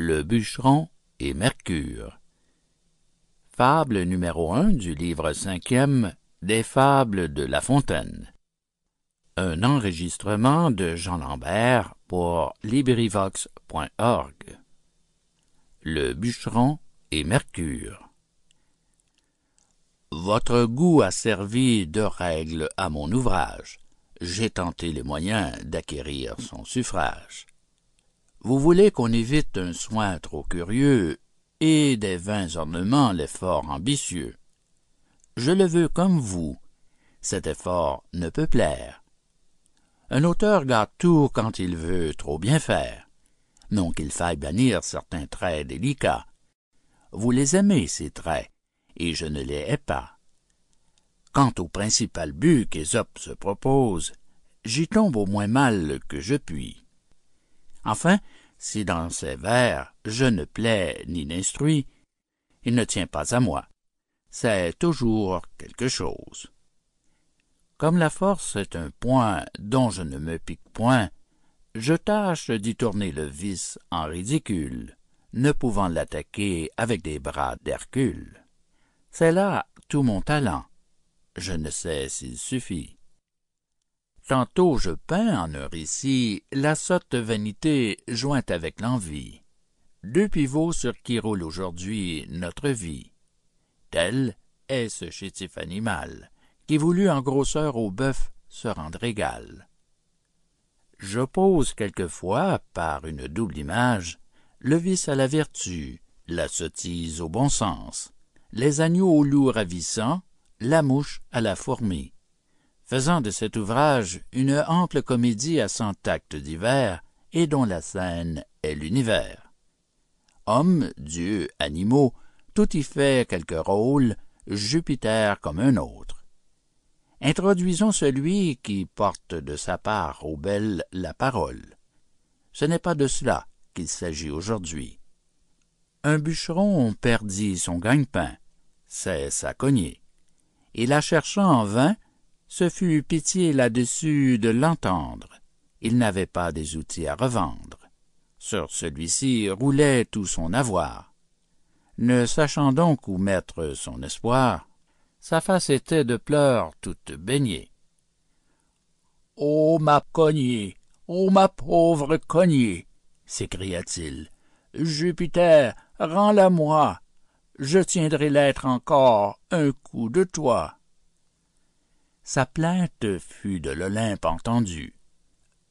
Le bûcheron et Mercure. Fable numéro 1 du livre cinquième des Fables de La Fontaine. Un enregistrement de Jean Lambert pour LibriVox.org. Le bûcheron et Mercure. Votre goût a servi de règle à mon ouvrage. J'ai tenté les moyens d'acquérir son suffrage. Vous voulez qu'on évite un soin trop curieux et des vains ornements l'effort ambitieux. Je le veux comme vous. Cet effort ne peut plaire. Un auteur gâte tout quand il veut trop bien faire. Non qu'il faille bannir certains traits délicats. Vous les aimez, ces traits, et je ne les hais pas. Quant au principal but qu'Ésope se propose, j'y tombe au moins mal que je puis. Enfin, si dans ces vers je ne plais ni n'instruis, il ne tient pas à moi. C'est toujours quelque chose. Comme la force est un point dont je ne me pique point, je tâche d'y tourner le vice en ridicule, ne pouvant l'attaquer avec des bras d'Hercule. C'est là tout mon talent. Je ne sais s'il suffit. Tantôt je peins en un récit la sotte vanité jointe avec l'envie, deux pivots sur qui roule aujourd'hui notre vie. Tel est ce chétif animal, qui voulut en grosseur au bœuf se rendre égal. J'oppose quelquefois, par une double image, le vice à la vertu, la sottise au bon sens, les agneaux au loup ravissant, la mouche à la fourmi faisant de cet ouvrage une ample comédie à cent actes divers et dont la scène est l'univers. Hommes, dieux, animaux, tout y fait quelque rôle, Jupiter comme un autre. Introduisons celui qui porte de sa part aux belles la parole. Ce n'est pas de cela qu'il s'agit aujourd'hui. Un bûcheron perdit son gagne-pain, c'est sa cognée, et la cherchant en vain, ce fut pitié là-dessus de l'entendre. Il n'avait pas des outils à revendre. Sur celui-ci roulait tout son avoir. Ne sachant donc où mettre son espoir, sa face était de pleurs toute baignée. Ô ma cognée, ô ma pauvre cognée, s'écria-t-il, Jupiter, rends-la moi, je tiendrai l'être encore un coup de toi sa plainte fut de l'Olympe entendue.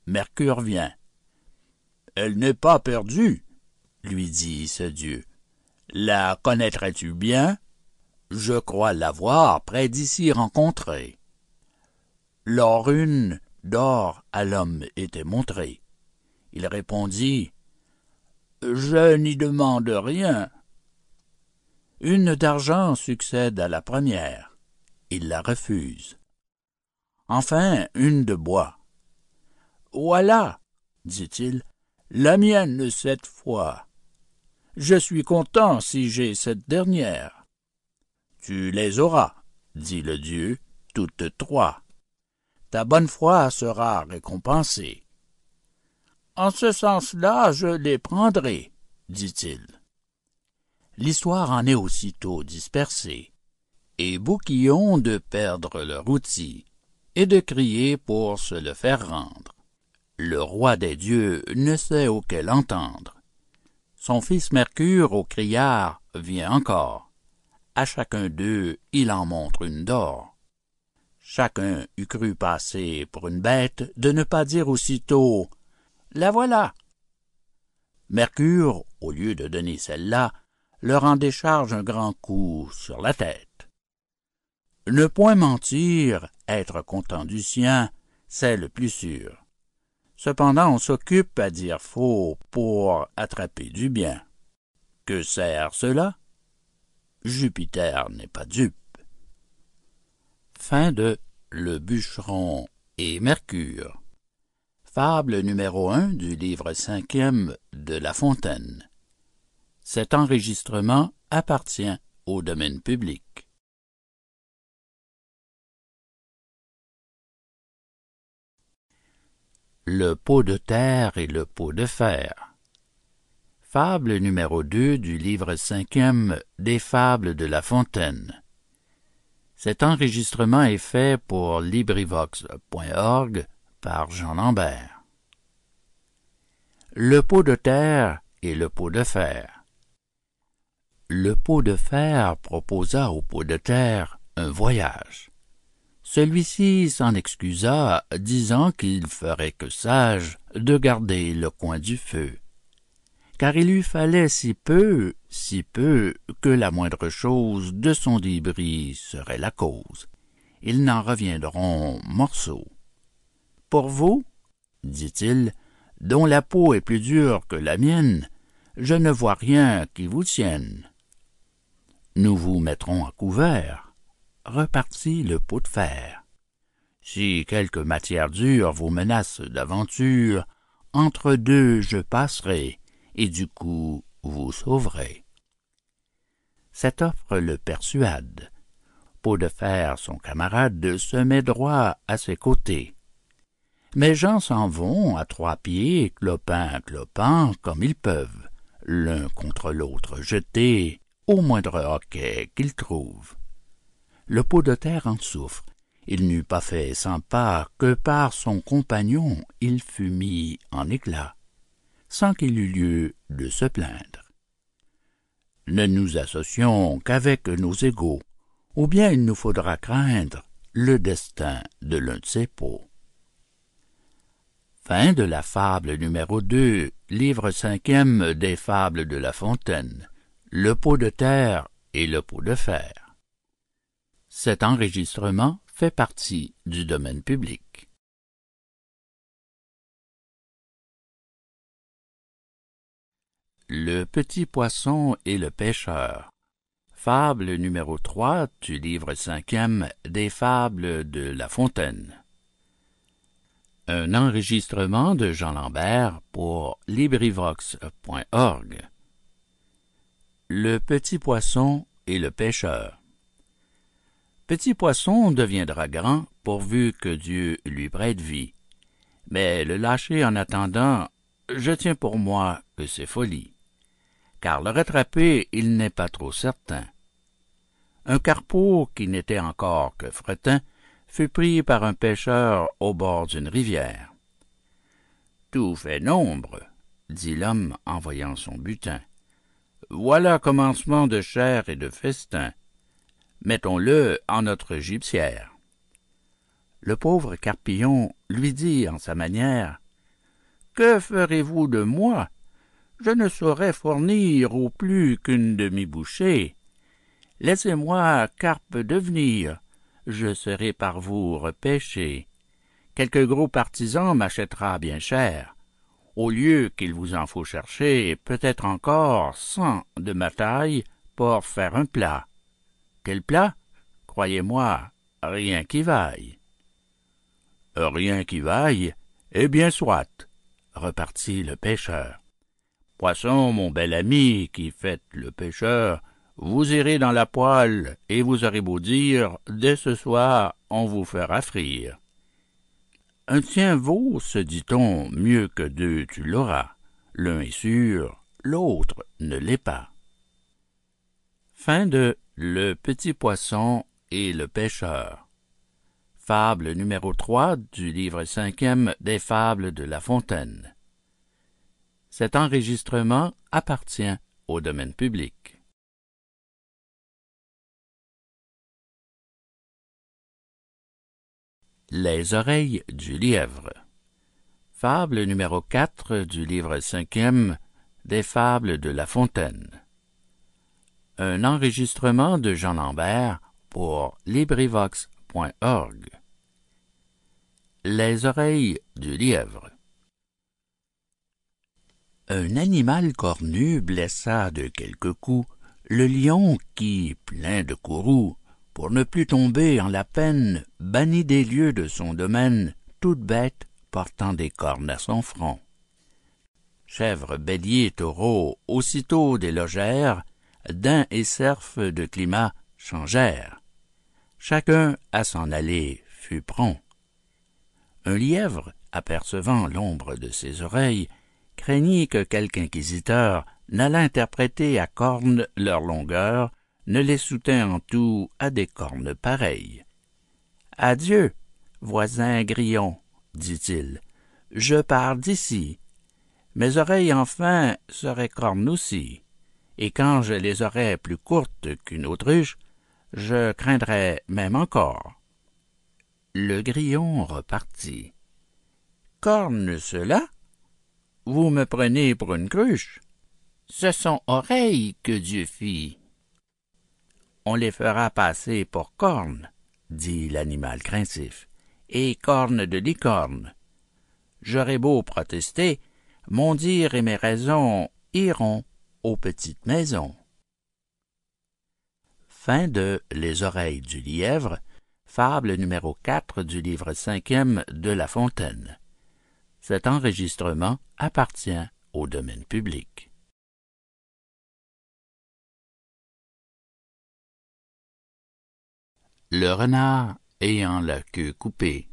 Mercure vient. Elle n'est pas perdue, lui dit ce dieu. La connaîtrais-tu bien? Je crois l'avoir près d'ici rencontrée. Lors une d'or à l'homme était montrée. Il répondit Je n'y demande rien. Une d'argent succède à la première. Il la refuse enfin une de bois. Voilà, dit-il, la mienne cette fois. Je suis content si j'ai cette dernière. Tu les auras, dit le dieu, toutes trois. Ta bonne foi sera récompensée. En ce sens-là, je les prendrai, dit-il. L'histoire en est aussitôt dispersée, et Bouquillon de perdre leur outil et de crier pour se le faire rendre. Le roi des dieux ne sait auquel entendre. Son fils Mercure au criard vient encore. À chacun d'eux il en montre une d'or. Chacun eût cru passer pour une bête de ne pas dire aussitôt La voilà. Mercure, au lieu de donner celle-là, leur en décharge un grand coup sur la tête. Ne point mentir, être content du sien, c'est le plus sûr. Cependant on s'occupe à dire faux pour attraper du bien. Que sert cela? Jupiter n'est pas dupe. Fin de Le bûcheron et Mercure. Fable numéro un du livre cinquième de La Fontaine. Cet enregistrement appartient au domaine public. Le pot de terre et le pot de fer. Fable numéro 2 du livre cinquième des Fables de La Fontaine. Cet enregistrement est fait pour LibriVox.org par Jean Lambert. Le pot de terre et le pot de fer. Le pot de fer proposa au pot de terre un voyage. Celui-ci s'en excusa, disant qu'il ferait que sage de garder le coin du feu. Car il lui fallait si peu, si peu, que la moindre chose de son débris serait la cause. Ils n'en reviendront morceaux. Pour vous, dit-il, dont la peau est plus dure que la mienne, je ne vois rien qui vous tienne. Nous vous mettrons à couvert, repartit le pot de fer. Si quelque matière dure vous menace d'aventure, entre deux je passerai, et du coup vous sauverez. Cette offre le persuade. Pot de fer, son camarade, se met droit à ses côtés. Mes gens s'en vont à trois pieds, clopin clopin, comme ils peuvent, l'un contre l'autre jetés, au moindre hoquet qu'ils trouvent le pot de terre en souffre. Il n'eût pas fait cent pas que par son compagnon il fût mis en éclat, sans qu'il eût lieu de se plaindre. Ne nous associons qu'avec nos égaux, ou bien il nous faudra craindre le destin de l'un de ces pots. Fin de la fable numéro 2, livre cinquième des fables de La Fontaine, le pot de terre et le pot de fer. Cet enregistrement fait partie du domaine public. Le petit poisson et le pêcheur. Fable numéro 3 du livre cinquième des Fables de La Fontaine. Un enregistrement de Jean Lambert pour LibriVox.org. Le petit poisson et le pêcheur. Petit Poisson deviendra grand pourvu que Dieu lui prête vie. Mais le lâcher en attendant, je tiens pour moi que c'est folie. Car le rattraper, il n'est pas trop certain. Un carpeau qui n'était encore que fretin fut pris par un pêcheur au bord d'une rivière. Tout fait nombre, dit l'homme en voyant son butin. Voilà commencement de chair et de festin mettons-le en notre gibecière. Le pauvre Carpillon lui dit en sa manière Que ferez-vous de moi? Je ne saurais fournir au plus qu'une demi-bouchée. Laissez-moi carpe devenir, je serai par vous repêché. Quelque gros partisan m'achètera bien cher. Au lieu qu'il vous en faut chercher, peut-être encore cent de ma taille pour faire un plat. Plat? Croyez-moi, rien qui vaille. Rien qui vaille Eh bien soit, repartit le pêcheur. Poisson, mon bel ami, qui faites le pêcheur, vous irez dans la poêle, et vous aurez beau dire, dès ce soir, on vous fera frire. Un tien vaut, se dit-on, mieux que deux tu l'auras. L'un est sûr, l'autre ne l'est pas. Le petit poisson et le pêcheur. Fable numéro 3 du livre cinquième des Fables de La Fontaine. Cet enregistrement appartient au domaine public. Les oreilles du lièvre. Fable numéro 4 du livre cinquième des Fables de La Fontaine. Un Jean Lambert pour LibriVox.org. Les oreilles du lièvre. Un animal cornu blessa de quelques coups le lion qui, plein de courroux, pour ne plus tomber en la peine, bannit des lieux de son domaine toute bête portant des cornes à son front chèvres, béliers, taureaux, aussitôt délogèrent, daims et cerfs de climat changèrent. Chacun à s'en aller fut prompt. Un lièvre, apercevant l'ombre de ses oreilles, craignit que quelque inquisiteur n'allât interpréter à cornes leur longueur, ne les soutint en tout à des cornes pareilles. Adieu, voisin grillon, dit-il, je pars d'ici, mes oreilles enfin seraient cornes aussi, et quand je les aurais plus courtes qu'une autruche, je craindrais même encore. Le grillon repartit. Cornes cela? Vous me prenez pour une cruche? Ce sont oreilles que Dieu fit. On les fera passer pour cornes, dit l'animal craintif, et cornes de licorne. J'aurais beau protester, mon dire et mes raisons iront aux petites maisons. Fin de Les oreilles du lièvre, fable numéro 4 du livre cinquième de La Fontaine. Cet enregistrement appartient au domaine public. Le renard ayant la queue coupée.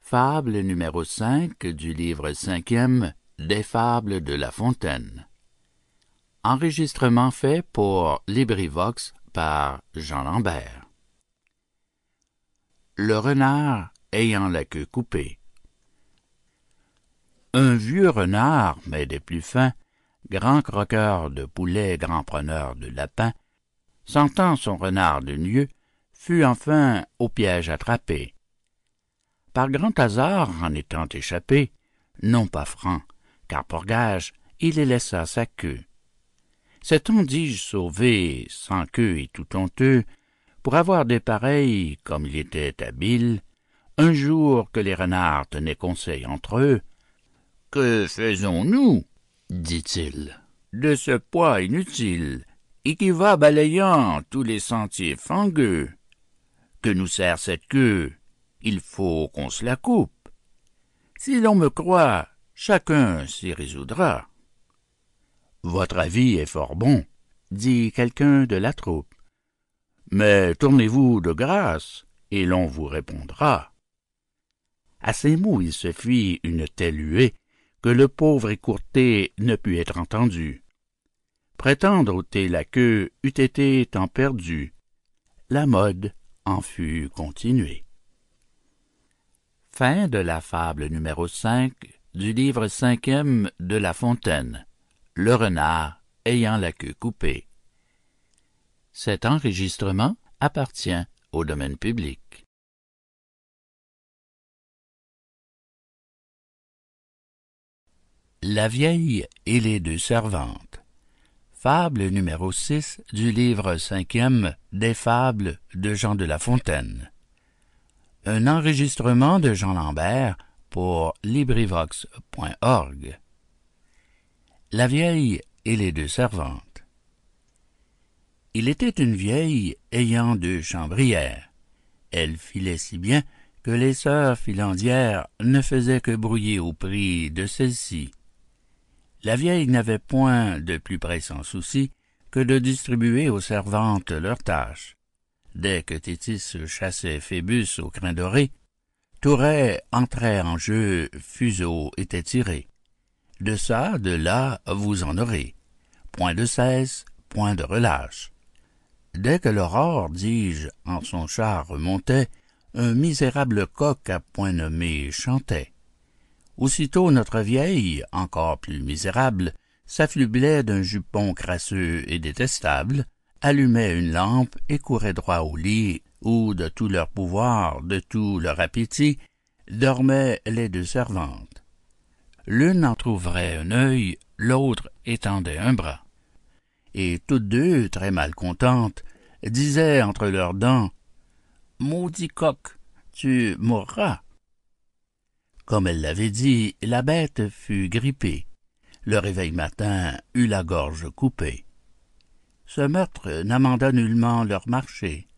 Fable numéro 5 du livre cinquième des fables de La Fontaine. Enregistrement fait pour LibriVox par Jean Lambert. Le renard ayant la queue coupée. Un vieux renard, mais des plus fins, grand croqueur de poulet, grand preneur de lapin, sentant son renard de lieu, fut enfin au piège attrapé. Par grand hasard, en étant échappé, non pas franc, car pour gage il les laissa sa queue. S'étant, dis-je, sauvé, sans queue et tout honteux, pour avoir des pareils comme il était habile, un jour que les renards tenaient conseil entre eux, Que faisons-nous, dit-il, de ce poids inutile, et qui va balayant tous les sentiers fangueux? Que nous sert cette queue? Il faut qu'on se la coupe. Si l'on me croit, Chacun s'y résoudra. Votre avis est fort bon, dit quelqu'un de la troupe. Mais tournez-vous de grâce, et l'on vous répondra. À ces mots il se fit une telle huée que le pauvre écourté ne put être entendu. Prétendre ôter la queue eût été temps perdu. La mode en fut continuée. Fin de la fable numéro 5 du livre cinquième de La Fontaine, Le renard ayant la queue coupée. Cet enregistrement appartient au domaine public. La vieille et les deux servantes. Fable numéro 6 du livre cinquième des Fables de Jean de La Fontaine. Un enregistrement de Jean Lambert pour LibriVox.org. La vieille et les deux servantes. Il était une vieille ayant deux chambrières. Elle filait si bien que les sœurs filandières ne faisaient que brouiller au prix de celle-ci. La vieille n'avait point de plus pressant souci que de distribuer aux servantes leurs tâches. Dès que Tétis chassait Phébus au crin doré, Touret entrait en jeu, fuseau était tiré. De ça, de là, vous en aurez. Point de cesse, point de relâche. Dès que l'aurore, dis-je, en son char remontait, un misérable coq à point nommé chantait. Aussitôt notre vieille, encore plus misérable, s'afflublait d'un jupon crasseux et détestable, allumait une lampe et courait droit au lit où, de tout leur pouvoir, de tout leur appétit, dormaient les deux servantes. L'une entr'ouvrait un œil, l'autre étendait un bras. Et toutes deux, très mal contentes, disaient entre leurs dents Maudit coq, tu mourras. Comme elle l'avait dit, la bête fut grippée. Le réveil matin eut la gorge coupée. Ce meurtre n'amenda nullement leur marché.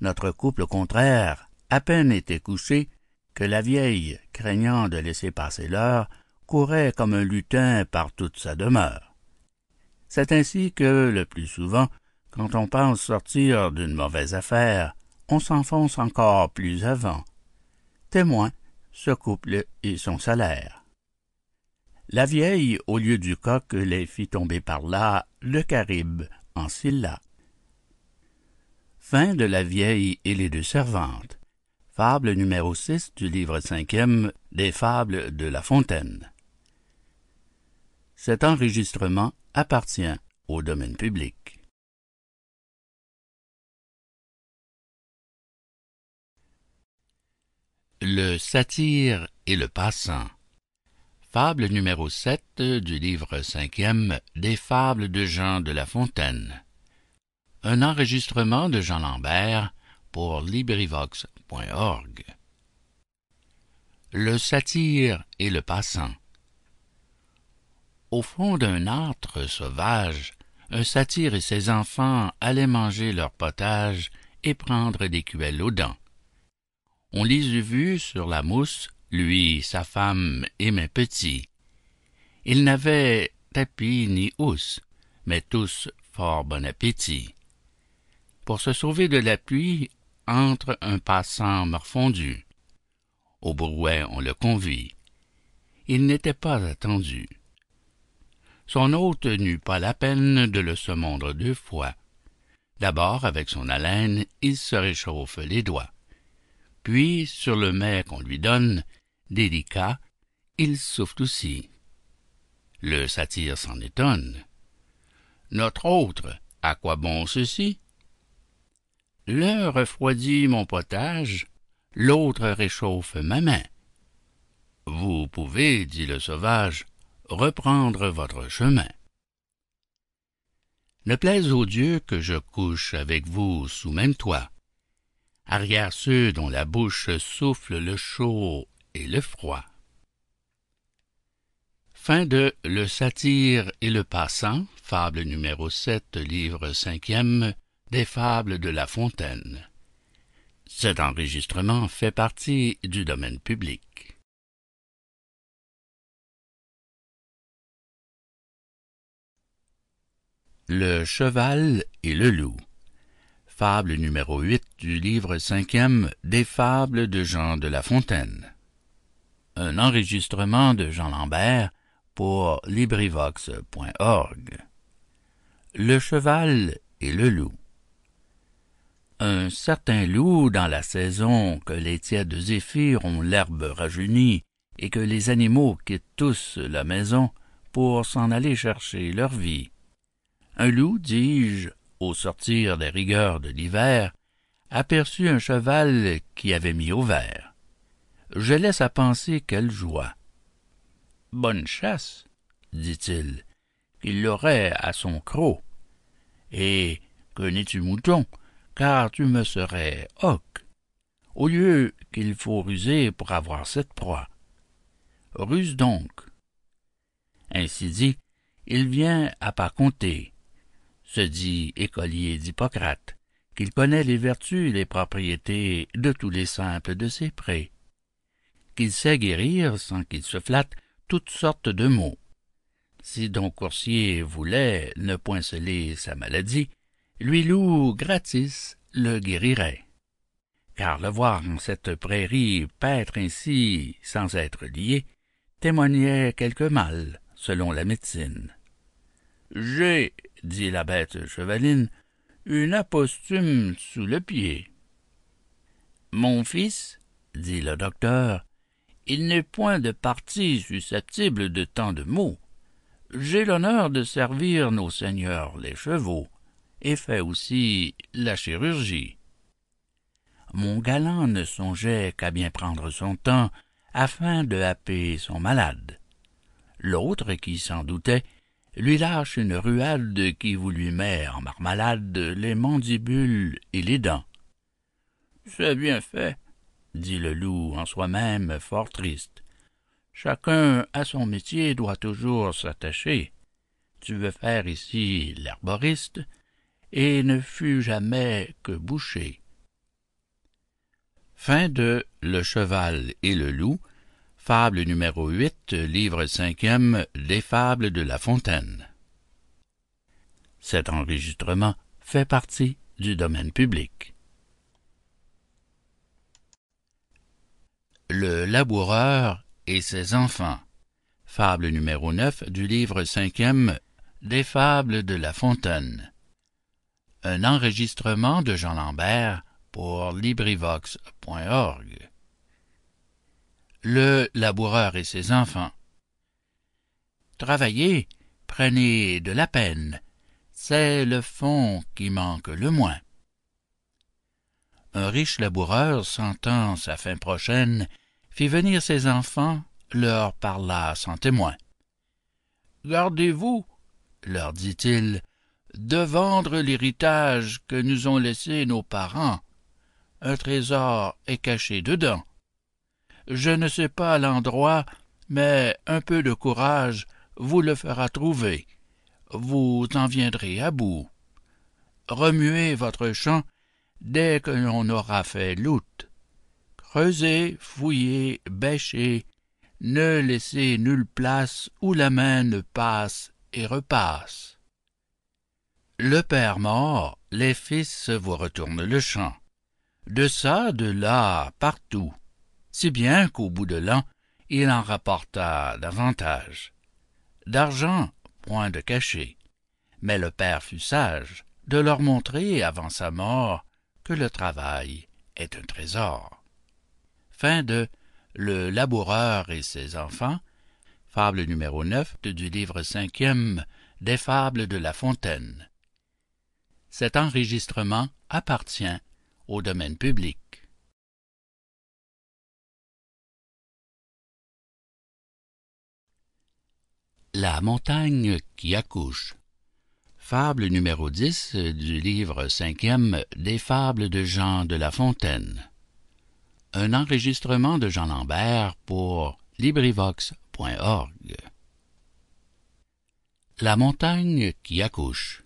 Notre couple contraire, à peine était couché, que la vieille, craignant de laisser passer l'heure, courait comme un lutin par toute sa demeure. C'est ainsi que, le plus souvent, quand on pense sortir d'une mauvaise affaire, on s'enfonce encore plus avant. Témoin, ce couple et son salaire. La vieille, au lieu du coq, les fit tomber par là, le caribe en Scylla. Fin de la vieille et les deux servantes. Fable numéro 6 du livre cinquième des Fables de La Fontaine. Cet enregistrement appartient au domaine public. Le satyre et le passant. Fable numéro 7 du livre cinquième des Fables de Jean de La Fontaine. Un enregistrement de Jean Lambert pour LibriVox.org. Le satyre et le passant. Au fond d'un âtre sauvage, un satyre et ses enfants allaient manger leur potage et prendre des cuelles aux dents on les eût vus sur la mousse, lui, sa femme et mes petits. Ils n'avaient tapis ni housse, mais tous fort bon appétit. Pour se sauver de la pluie, entre un passant morfondu. Au brouet on le convie. Il n'était pas attendu. Son hôte n'eut pas la peine de le semondre deux fois. D'abord, avec son haleine, il se réchauffe les doigts puis sur le mets qu'on lui donne, délicat, il souffle aussi. Le satyre s'en étonne. Notre autre, à quoi bon ceci? L'un refroidit mon potage, l'autre réchauffe ma main. Vous pouvez, dit le sauvage, reprendre votre chemin. Ne plaise au Dieu que je couche avec vous sous même toit arrière ceux dont la bouche souffle le chaud et le froid. Fin de Le satyre et le passant, fable numéro 7, livre cinquième des fables de La Fontaine. Cet enregistrement fait partie du domaine public. Le cheval et le loup Fable numéro 8 du livre cinquième des Fables de Jean de La Fontaine. Un enregistrement de Jean Lambert pour LibriVox.org. Le cheval et le loup. Un certain loup, dans la saison que les tièdes zéphyrs ont l'herbe rajeunie et que les animaux quittent tous la maison pour s'en aller chercher leur vie. Un loup, dis-je, au sortir des rigueurs de l'hiver, aperçut un cheval qui avait mis au vert. Je laisse à penser quelle joie. Bonne chasse, dit-il, qu'il l'aurait à son croc. Et que n'es-tu mouton, car tu me serais hoc, au lieu qu'il faut ruser pour avoir cette proie. Ruse donc. Ainsi dit, il vient à pas compter, se dit écolier d'Hippocrate, qu'il connaît les vertus les propriétés de tous les simples de ses prés, qu'il sait guérir sans qu'il se flatte toutes sortes de maux. Si Don Coursier voulait ne point sceller sa maladie, lui loup gratis le guérirait. Car le voir en cette prairie paître ainsi sans être lié témoignait quelque mal selon la médecine. J'ai, dit la bête chevaline, une apostume sous le pied. Mon fils, dit le docteur, il n'est point de partie susceptible de tant de maux. j'ai l'honneur de servir nos seigneurs les chevaux, et fais aussi la chirurgie. Mon galant ne songeait qu'à bien prendre son temps afin de happer son malade. L'autre, qui s'en doutait, lui lâche une ruade qui vous lui met en marmalade les mandibules et les dents. C'est bien fait, dit le loup en soi-même fort triste. Chacun à son métier doit toujours s'attacher. Tu veux faire ici l'herboriste, et ne fus jamais que boucher. Fin de Le cheval et le loup, fable numéro 8, livre cinquième des fables de La Fontaine. Cet enregistrement fait partie du domaine public. Le laboureur et ses enfants. Fable numéro 9 du livre cinquième des fables de La Fontaine. Un enregistrement de Jean Lambert pour LibriVox.org. Le laboureur et ses enfants. Travaillez, prenez de la peine, c'est le fond qui manque le moins. Un riche laboureur, sentant sa fin prochaine, fit venir ses enfants, leur parla sans témoin. Gardez-vous, leur dit-il, de vendre l'héritage que nous ont laissé nos parents. Un trésor est caché dedans. Je ne sais pas l'endroit, mais un peu de courage vous le fera trouver. Vous en viendrez à bout. Remuez votre champ dès que l'on aura fait l'out. Creusez, fouillez, bêchez, ne laissez nulle place où la main ne passe et repasse. Le père mort, les fils vous retournent le champ. De ça, de là, partout. Si bien qu'au bout de l'an, il en rapporta davantage. D'argent, point de cachet. Mais le père fut sage de leur montrer avant sa mort que le travail est un trésor. Fin de Le laboureur et ses enfants, fable numéro 9 du livre cinquième des fables de La Fontaine. La montagne qui accouche. Fable numéro 10 du livre cinquième des fables de Jean de La Fontaine un enregistrement de Jean Lambert pour LibriVox.org. La montagne qui accouche.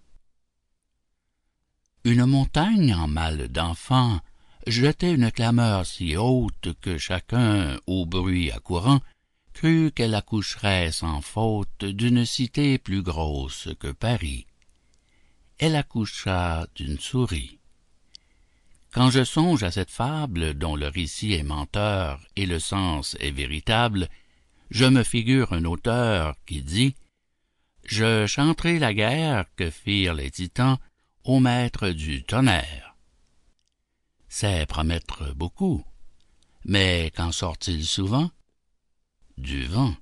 Une montagne en mal d'enfant jetait une clameur si haute que chacun, au bruit accourant, crut qu'elle accoucherait sans faute d'une cité plus grosse que Paris. Elle accoucha d'une souris. Quand je songe à cette fable dont le récit est menteur et le sens est véritable, je me figure un auteur qui dit Je chanterai la guerre que firent les titans au maître du tonnerre. C'est promettre beaucoup, mais qu'en sort-il souvent? Du vent.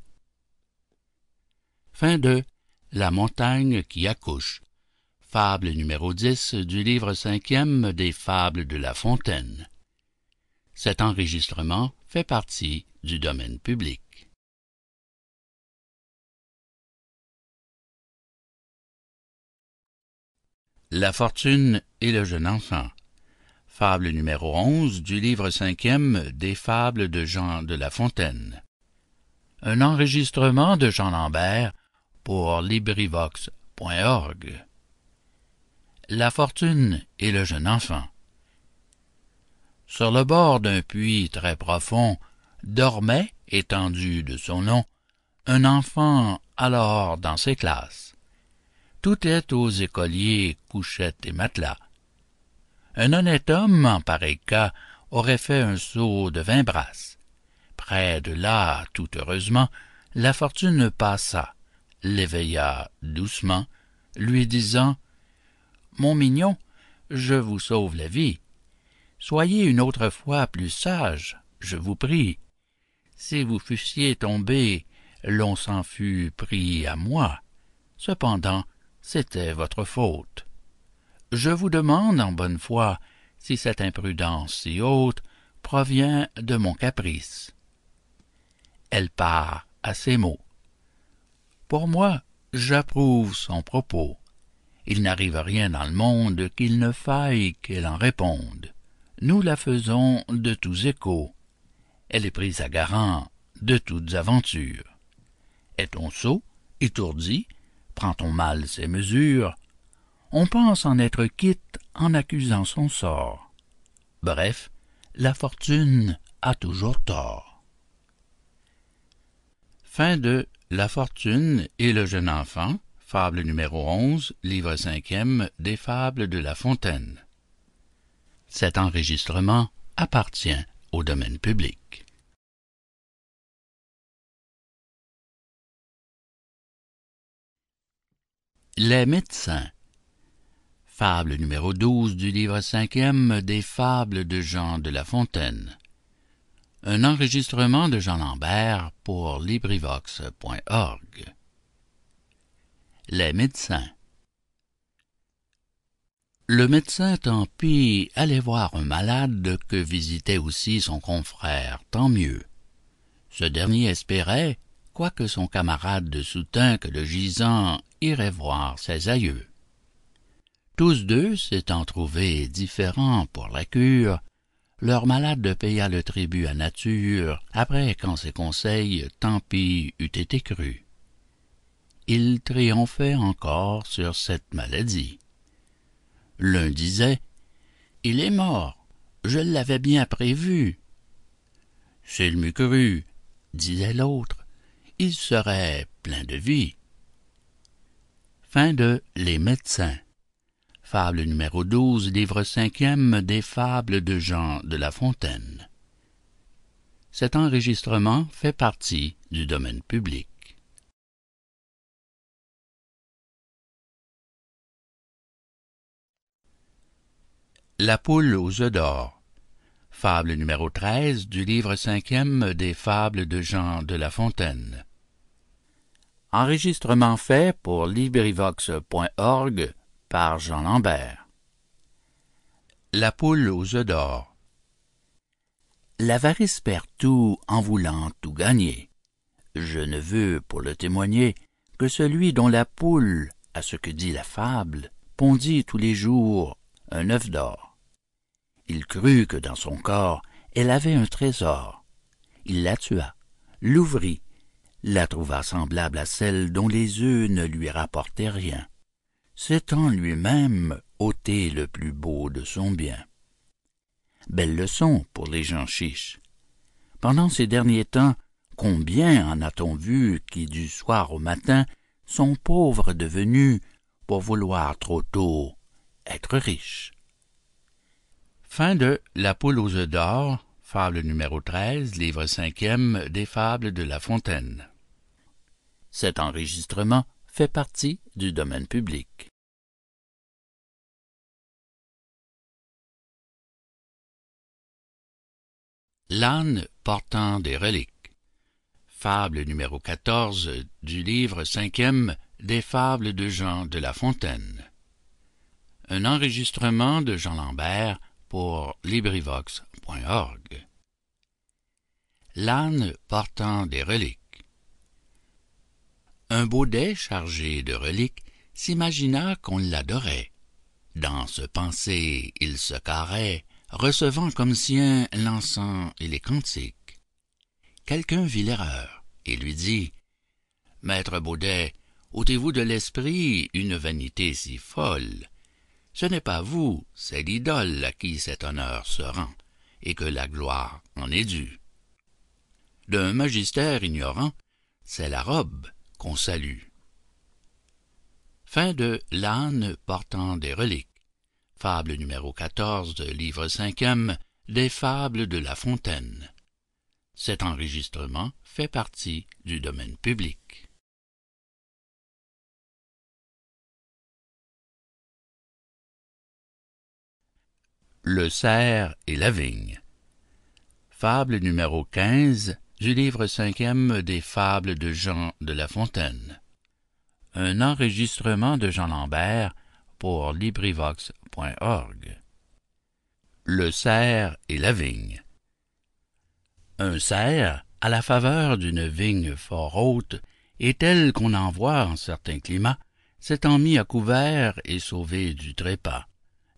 Fin de La montagne qui accouche Fable numéro 10 du livre cinquième des Fables de La Fontaine. Cet enregistrement fait partie du domaine public. La fortune et le jeune enfant. Fable numéro 11 du livre cinquième des Fables de Jean de La Fontaine. Un enregistrement de Jean Lambert pour LibriVox.org la fortune et le jeune enfant. Sur le bord d'un puits très profond dormait, étendu de son nom, un enfant alors dans ses classes. Tout est aux écoliers, couchettes et matelas. Un honnête homme, en pareil cas, aurait fait un saut de vingt brasses. Près de là, tout heureusement, la fortune passa, l'éveilla doucement, lui disant mon mignon, je vous sauve la vie. Soyez une autre fois plus sage, je vous prie. Si vous fussiez tombé, l'on s'en fût pris à moi. cependant c'était votre faute je vous demande en bonne foi si cette imprudence si haute provient de mon caprice elle part à ces mots. Pour moi j'approuve son propos. Il n'arrive rien dans le monde qu'il ne faille qu'elle en réponde. Nous la faisons de tous échos. Elle est prise à garant de toutes aventures. Est-on sot étourdi prend-on mal ses mesures on pense en être quitte en accusant son sort. Bref la fortune a toujours tort la fortune et le jeune enfant fable numéro onze livre cinquième des fables de la fontaine. Cet enregistrement appartient au domaine public. Les médecins. Fable numéro douze du livre cinquième des fables de jean de la fontaine un enregistrement jean lambert pour librivox.org les médecins. Le médecin tant pis allait voir un malade que visitait aussi son confrère tant mieux. Ce dernier espérait quoique son camarade de soutint que le gisant irait voir ses aïeux. Tous deux s'étant trouvés différents pour la cure leur malade paya le tribut à nature après qu'en ses conseils tant pis eût été cru. Il triomphait encore sur cette maladie. L'un disait il est mort je l'avais bien prévu s'il m'eût cru disait l'autre il serait plein de vie les médecins fable numéro douze livre cinquième des fables de jean de la fontaine. Cet enregistrement fait partie du domaine public. La poule aux œufs d'or. Fable numéro treize du livre cinquième des fables de jean de la fontaine. Enregistrement fait pour librivox.org la poule aux œufs d'or. L'avarice perd tout en voulant tout gagner. Je ne veux pour le témoigner que celui dont la poule à ce que dit la fable pondit tous les jours un œuf d'or. Il crut que dans son corps elle avait un trésor. Il la tua l'ouvrit la trouva semblable à celle dont les œufs ne lui rapportaient rien s'étant lui-même ôté le plus beau de son bien. Belle leçon pour les gens chiches. Pendant ces derniers temps combien en a-t-on vu qui du soir au matin sont pauvres devenus pour vouloir trop tôt être riches? Fin de la poule aux œufs d'or fable numéro treize livre cinquième des fables de la fontaine. Cet enregistrement fait partie du domaine public. L'âne portant des reliques. Fable numéro quatorze du livre cinquième des fables de jean de la fontaine. Un enregistrement de jean lambert pour librivox.org l'âne portant des reliques un baudet chargé de reliques s'imagina qu'on l'adorait. Dans ce pensée il se carrait recevant comme sien l'encens et les cantiques. Quelqu'un vit l'erreur et lui dit maître baudet ôtez-vous de l'esprit une vanité si folle. Ce n'est pas vous c'est l'idole à qui cet honneur se rend et que la gloire en est due. D'un magistère ignorant c'est la robe qu'on salue. Fin de l'âne portant des reliques. Fable numéro quatorze livre cinquième des fables de la fontaine. Cet enregistrement fait partie du domaine public. Le cerf et la vigne. Fable numéro quinze du livre cinquième des fables de jean de la fontaine un enregistrement de Jean Lambert pour LibriVox.org. Le cerf et la vigne. Un cerf, à la faveur d'une vigne fort haute, et telle qu'on en voit en certains climats, s'étant mis à couvert et sauvé du trépas.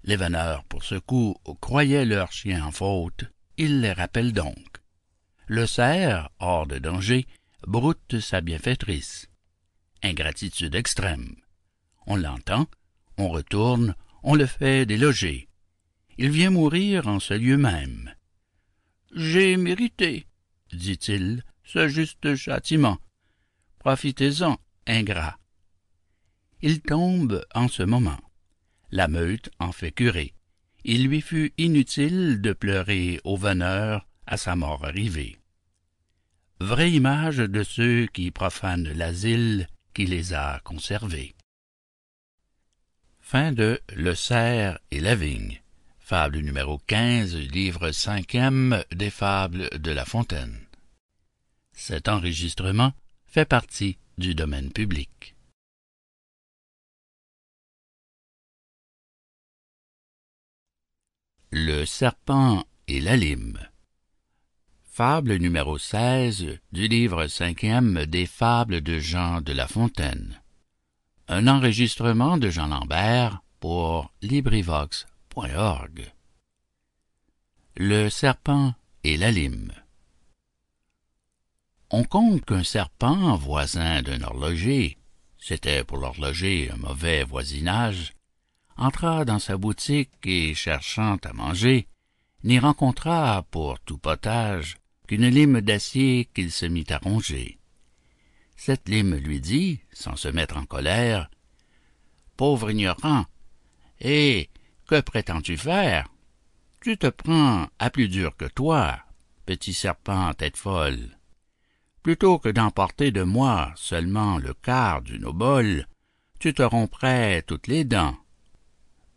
Les veneurs, pour ce coup, croyaient leurs chiens en faute, ils les rappellent donc. Le cerf, hors de danger, broute sa bienfaitrice. Ingratitude extrême. On l'entend, on retourne, on le fait déloger. Il vient mourir en ce lieu même. J'ai mérité, dit-il, ce juste châtiment. Profitez-en, ingrat. Il tombe en ce moment. La meute en fait curer. Il lui fut inutile de pleurer au veneur à sa mort arrivée. Vraie image de ceux qui profanent l'asile qui les a conservés. Fin de Le cerf et la vigne. Fable numéro 15, livre cinquième des Fables de La Fontaine. Cet enregistrement fait partie du domaine public. Le serpent et la lime. Fable numéro 16 du livre cinquième des Fables de Jean de La Fontaine. Un enregistrement de Jean Lambert pour LibriVox.org. Le serpent et la lime. On compte qu'un serpent, voisin d'un horloger, c'était pour l'horloger un mauvais voisinage, entra dans sa boutique et, cherchant à manger, n'y rencontra pour tout potage qu'une lime d'acier qu'il se mit à ronger. Cette lime lui dit, sans se mettre en colère, Pauvre ignorant, et que prétends-tu faire? Tu te prends à plus dur que toi, petit serpent tête folle. Plutôt que d'emporter de moi seulement le quart d'une obole, tu te romprais toutes les dents.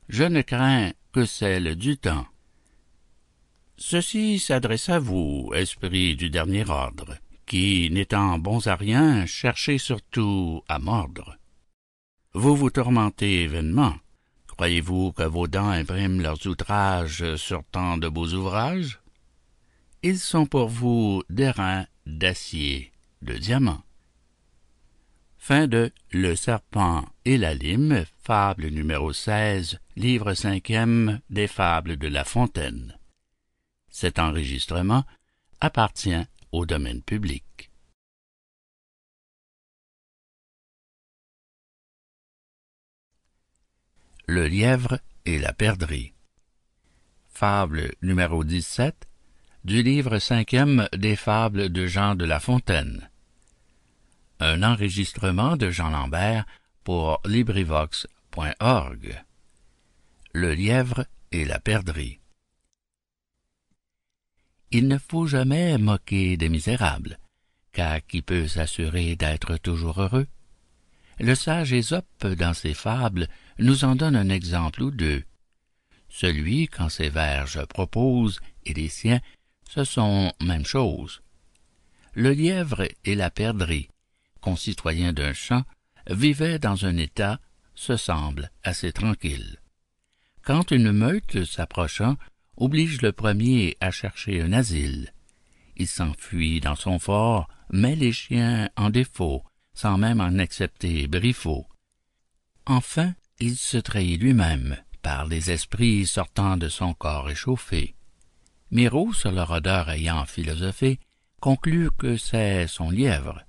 Je ne crains que celle du temps. Ceci s'adresse à vous, esprit du dernier ordre, qui, n'étant bons à rien, cherchez surtout à mordre. Vous vous tourmentez vainement. Croyez-vous que vos dents impriment leurs outrages sur tant de beaux ouvrages? Ils sont pour vous d'airain, d'acier, de diamant. Fin de Le serpent et la lime, fable numéro 16, livre cinquième des fables de La Fontaine. Cet enregistrement appartient au domaine public. Le lièvre et la perdrix. Fable numéro 17 du livre cinquième des fables de Jean de La Fontaine. Un enregistrement de Jean Lambert pour LibriVox.org. Le lièvre et la perdrix. Il ne faut jamais moquer des misérables, car qui peut s'assurer d'être toujours heureux? Le sage Ésope, dans ses fables, nous en donne un exemple ou deux. Celui, quand ses vers je propose, et les siens, ce sont même chose. Le lièvre et la perdrix, concitoyens d'un champ, vivaient dans un état, se semble, assez tranquille. Quand une meute s'approchant, oblige le premier à chercher un asile. Il s'enfuit dans son fort, met les chiens en défaut, sans même en accepter Briffaut. Enfin, il se trahit lui-même, par les esprits sortant de son corps échauffé. Miro, sur leur odeur ayant philosophé, conclut que c'est son lièvre,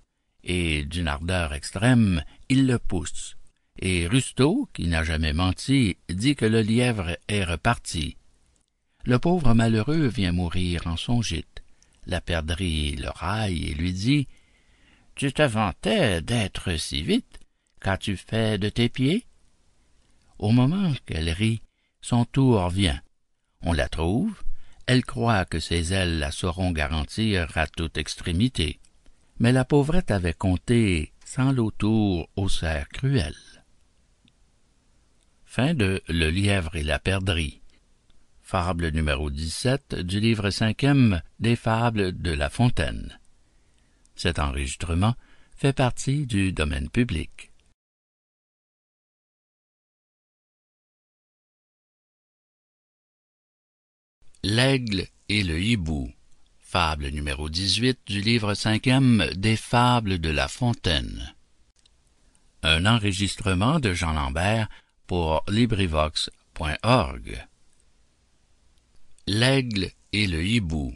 et d'une ardeur extrême, il le pousse. Et Rustaud, qui n'a jamais menti, dit que le lièvre est reparti, le pauvre malheureux vient mourir en son gîte. La perdrix le raille et lui dit Tu te vantais d'être si vite, qu'as-tu fait de tes pieds Au moment qu'elle rit, son tour vient. On la trouve, elle croit que ses ailes la sauront garantir à toute extrémité. Mais la pauvrette avait compté sans l'autour au cerf cruel. Fin de Le lièvre et la perdrix Fable numéro 17 du livre cinquième des Fables de La Fontaine. Cet enregistrement fait partie du domaine public. L'aigle et le hibou. Fable numéro 18 du livre cinquième des Fables de La Fontaine. Un enregistrement de Jean Lambert pour LibriVox.org. L'aigle et le hibou.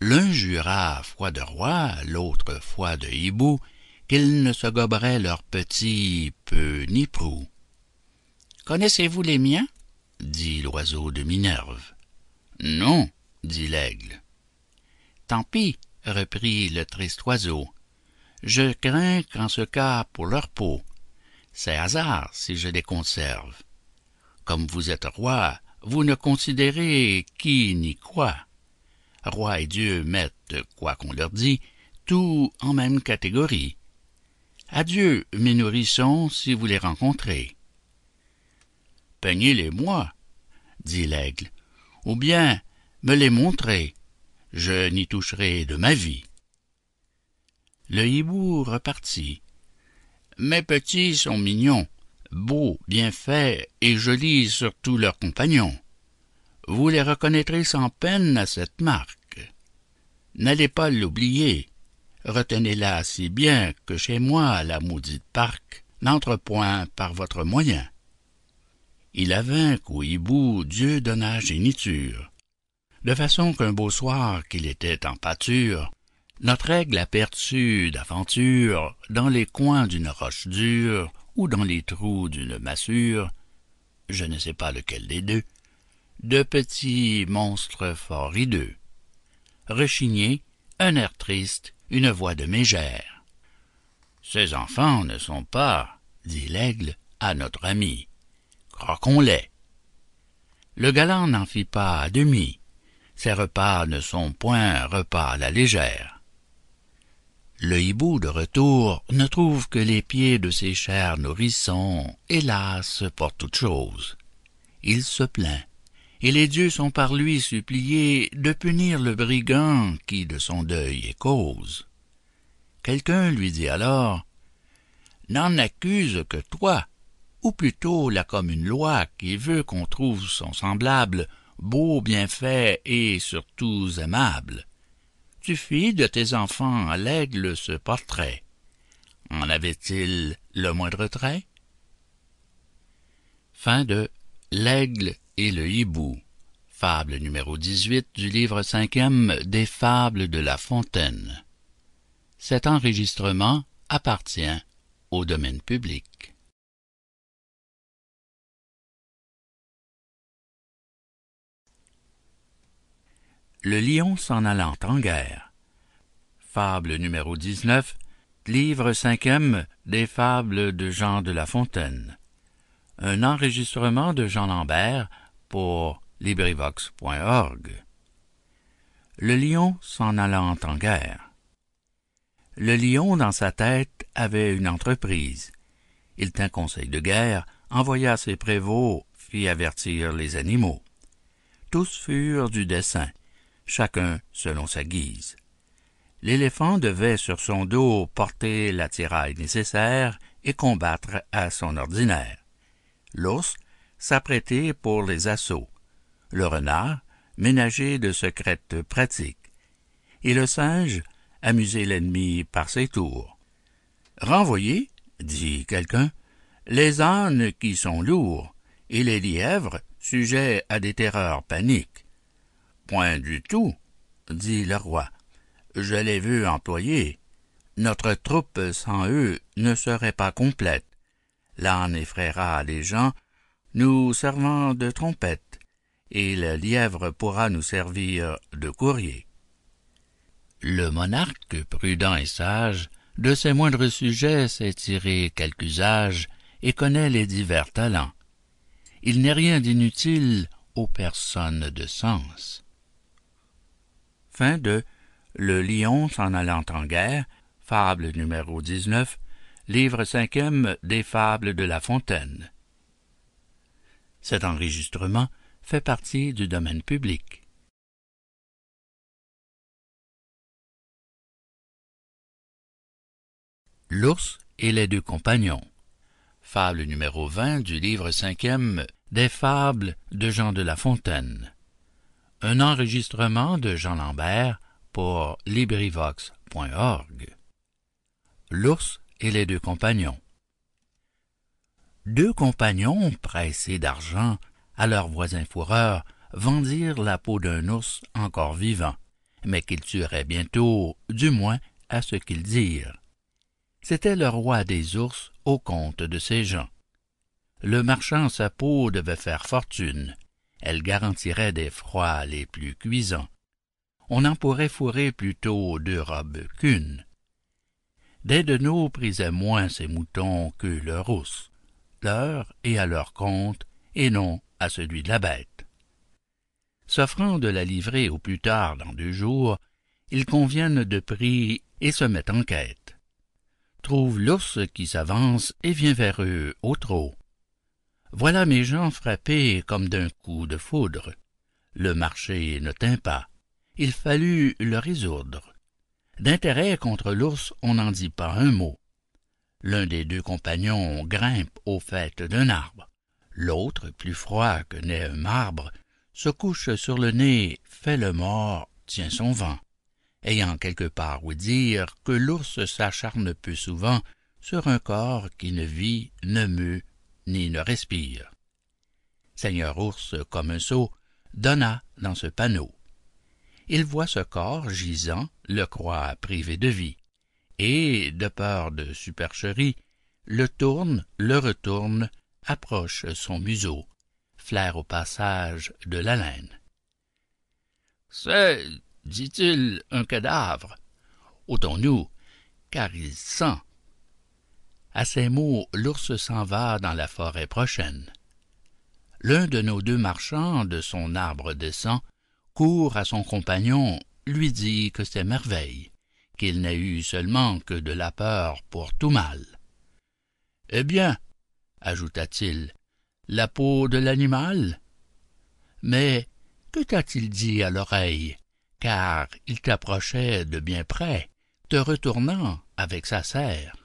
L'un jura foi de roi, l'autre foi de hibou, qu'ils ne se goberaient leurs petits peu ni prou. Connaissez-vous les miens? dit l'oiseau de Minerve. Non, dit l'aigle. Tant pis, reprit le triste oiseau. Je crains qu'en ce cas pour leur peau. C'est hasard si je les conserve. Comme vous êtes roi, vous ne considérez qui ni quoi. Roi et Dieu mettent, quoi qu'on leur dit, tout en même catégorie. Adieu, mes nourrissons, si vous les rencontrez. Peignez-les-moi, dit l'aigle, ou bien me les montrez, je n'y toucherai de ma vie. Le hibou repartit. Mes petits sont mignons, beaux, bien faits et jolis sur tous leurs compagnons. Vous les reconnaîtrez sans peine à cette marque. N'allez pas l'oublier, retenez-la si bien que chez moi la maudite parque n'entre point par votre moyen. Il avait qu'au hibou Dieu donna géniture, de façon qu'un beau soir qu'il était en pâture, notre aigle aperçut d'aventure, dans les coins d'une roche dure ou dans les trous d'une massure, je ne sais pas lequel des deux, de petits monstres fort hideux. Rechigné, un air triste, une voix de mégère. Ces enfants ne sont pas, dit l'aigle, à notre ami. Croquons-les. Le galant n'en fit pas à demi. Ses repas ne sont point repas à la légère. Le hibou de retour ne trouve que les pieds de ses chers nourrissons, hélas, pour toute chose. Il se plaint, et les dieux sont par lui suppliés de punir le brigand qui de son deuil est cause. Quelqu'un lui dit alors N'en accuse que toi, ou plutôt la commune loi qui veut qu'on trouve son semblable beau, bien fait et surtout aimable. Tu de tes enfants à l'aigle ce portrait. En avait-il le moindre trait? Fin de L'aigle et le hibou. Fable numéro 18 du livre cinquième des Fables de La Fontaine. Cet enregistrement appartient au domaine public. Le lion s'en allant en guerre. Fable numéro 19, livre cinquième des Fables de Jean de La Fontaine. Un enregistrement de Jean Lambert pour LibriVox.org. Le lion s'en allant en guerre. Le lion dans sa tête avait une entreprise. Il tint conseil de guerre, envoya ses prévôts, fit avertir les animaux. Tous furent du dessein, chacun selon sa guise. L'éléphant devait sur son dos porter l'attirail nécessaire et combattre à son ordinaire. L'ours s'apprêter pour les assauts. Le renard ménager de secrètes pratiques. Et le singe amuser l'ennemi par ses tours. Renvoyer, dit quelqu'un, les ânes qui sont lourds, et les lièvres sujets à des terreurs paniques. Point du tout, dit le roi. Je les veux employer. Notre troupe sans eux ne serait pas complète. L'âne effraiera les gens, nous servant de trompette, et le lièvre pourra nous servir de courrier. Le monarque, prudent et sage, de ses moindres sujets sait tirer quelque usage et connaît les divers talents. Il n'est rien d'inutile aux personnes de sens. De Le lion s'en allant en guerre, fable numéro 19, livre cinquième des Fables de La Fontaine. Cet enregistrement fait partie du domaine public. L'ours et les deux compagnons. Fable numéro 20 du livre cinquième des Fables de Jean de La Fontaine. L'ours et les deux compagnons. Deux compagnons, pressés d'argent, à leurs voisins fourreurs, vendirent la peau d'un ours encore vivant, mais qu'ils tueraient bientôt, du moins à ce qu'ils dirent. C'était le roi des ours au compte de ces gens. Le marchand sa peau devait faire fortune. Elle garantirait des froids les plus cuisants. On en pourrait fourrer plutôt deux robes qu'une. Daidenot prisait moins ses moutons que leurs ours, leur et à leur compte, et non à celui de la bête. S'offrant de la livrer au plus tard dans deux jours, ils conviennent de prix et se mettent en quête. Trouve l'ours qui s'avance et vient vers eux au trot. Voilà mes gens frappés comme d'un coup de foudre. Le marché ne tint pas. Il fallut le résoudre. D'intérêt contre l'ours, on n'en dit pas un mot. L'un des deux compagnons grimpe au fait d'un arbre. L'autre, plus froid que n'est un marbre, se couche sur le nez, fait le mort, tient son vent ayant quelque part où dire que l'ours s'acharne peu souvent sur un corps qui ne vit, ne meut, ni ne respire. Seigneur ours, comme un sot, donna dans ce panneau. Il voit ce corps gisant, le croit privé de vie, et, de peur de supercherie, le tourne, le retourne, approche son museau, flaire au passage de la laine. C'est, dit-il, un cadavre. Ôtons-nous, car il sent. À ces mots, l'ours s'en va dans la forêt prochaine. L'un de nos deux marchands de son arbre descend, court à son compagnon, lui dit que c'est merveille, qu'il n'a eu seulement que de la peur pour tout mal. Eh bien, ajouta-t-il, la peau de l'animal? Mais que t'a-t-il dit à l'oreille car il t'approchait de bien près, te retournant avec sa serre.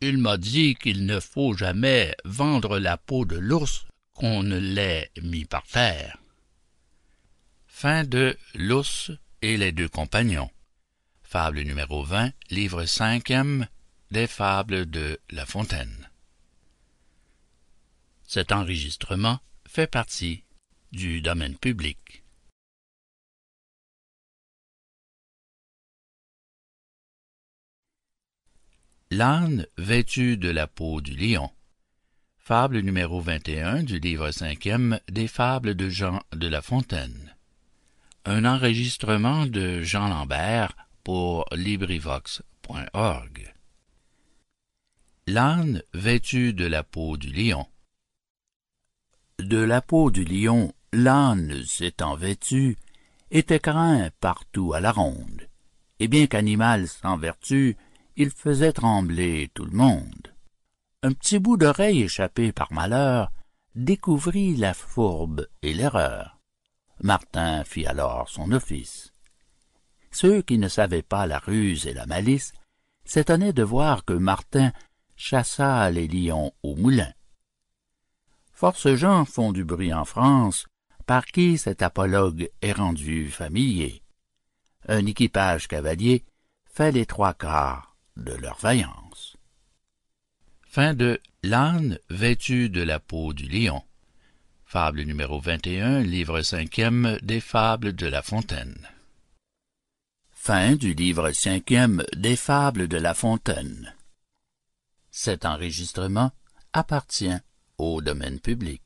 Il m'a dit qu'il ne faut jamais vendre la peau de l'ours qu'on ne l'ait mis par terre. Fin de L'ours et les deux compagnons. Fable numéro 20, livre cinquième des fables de La Fontaine. Cet enregistrement fait partie du domaine public. L'âne vêtu de la peau du lion. Fable numéro 21 du livre cinquième des fables de Jean de La Fontaine. Un enregistrement de Jean Lambert pour LibriVox.org. L'âne vêtu de la peau du lion. De la peau du lion, l'âne s'étant vêtu, était craint partout à la ronde, et bien qu'animal sans vertu, il faisait trembler tout le monde. Un petit bout d'oreille échappé par malheur découvrit la fourbe et l'erreur. Martin fit alors son office. Ceux qui ne savaient pas la ruse et la malice s'étonnaient de voir que Martin chassa les lions au moulin. Force gens font du bruit en France, par qui cet apologue est rendu familier. Un équipage cavalier fait les trois quarts de leur vaillance. Fin de L'âne vêtu de la peau du lion. Fable numéro 21, livre cinquième des Fables de La Fontaine. Fin du livre cinquième des Fables de La Fontaine. Cet enregistrement appartient au domaine public.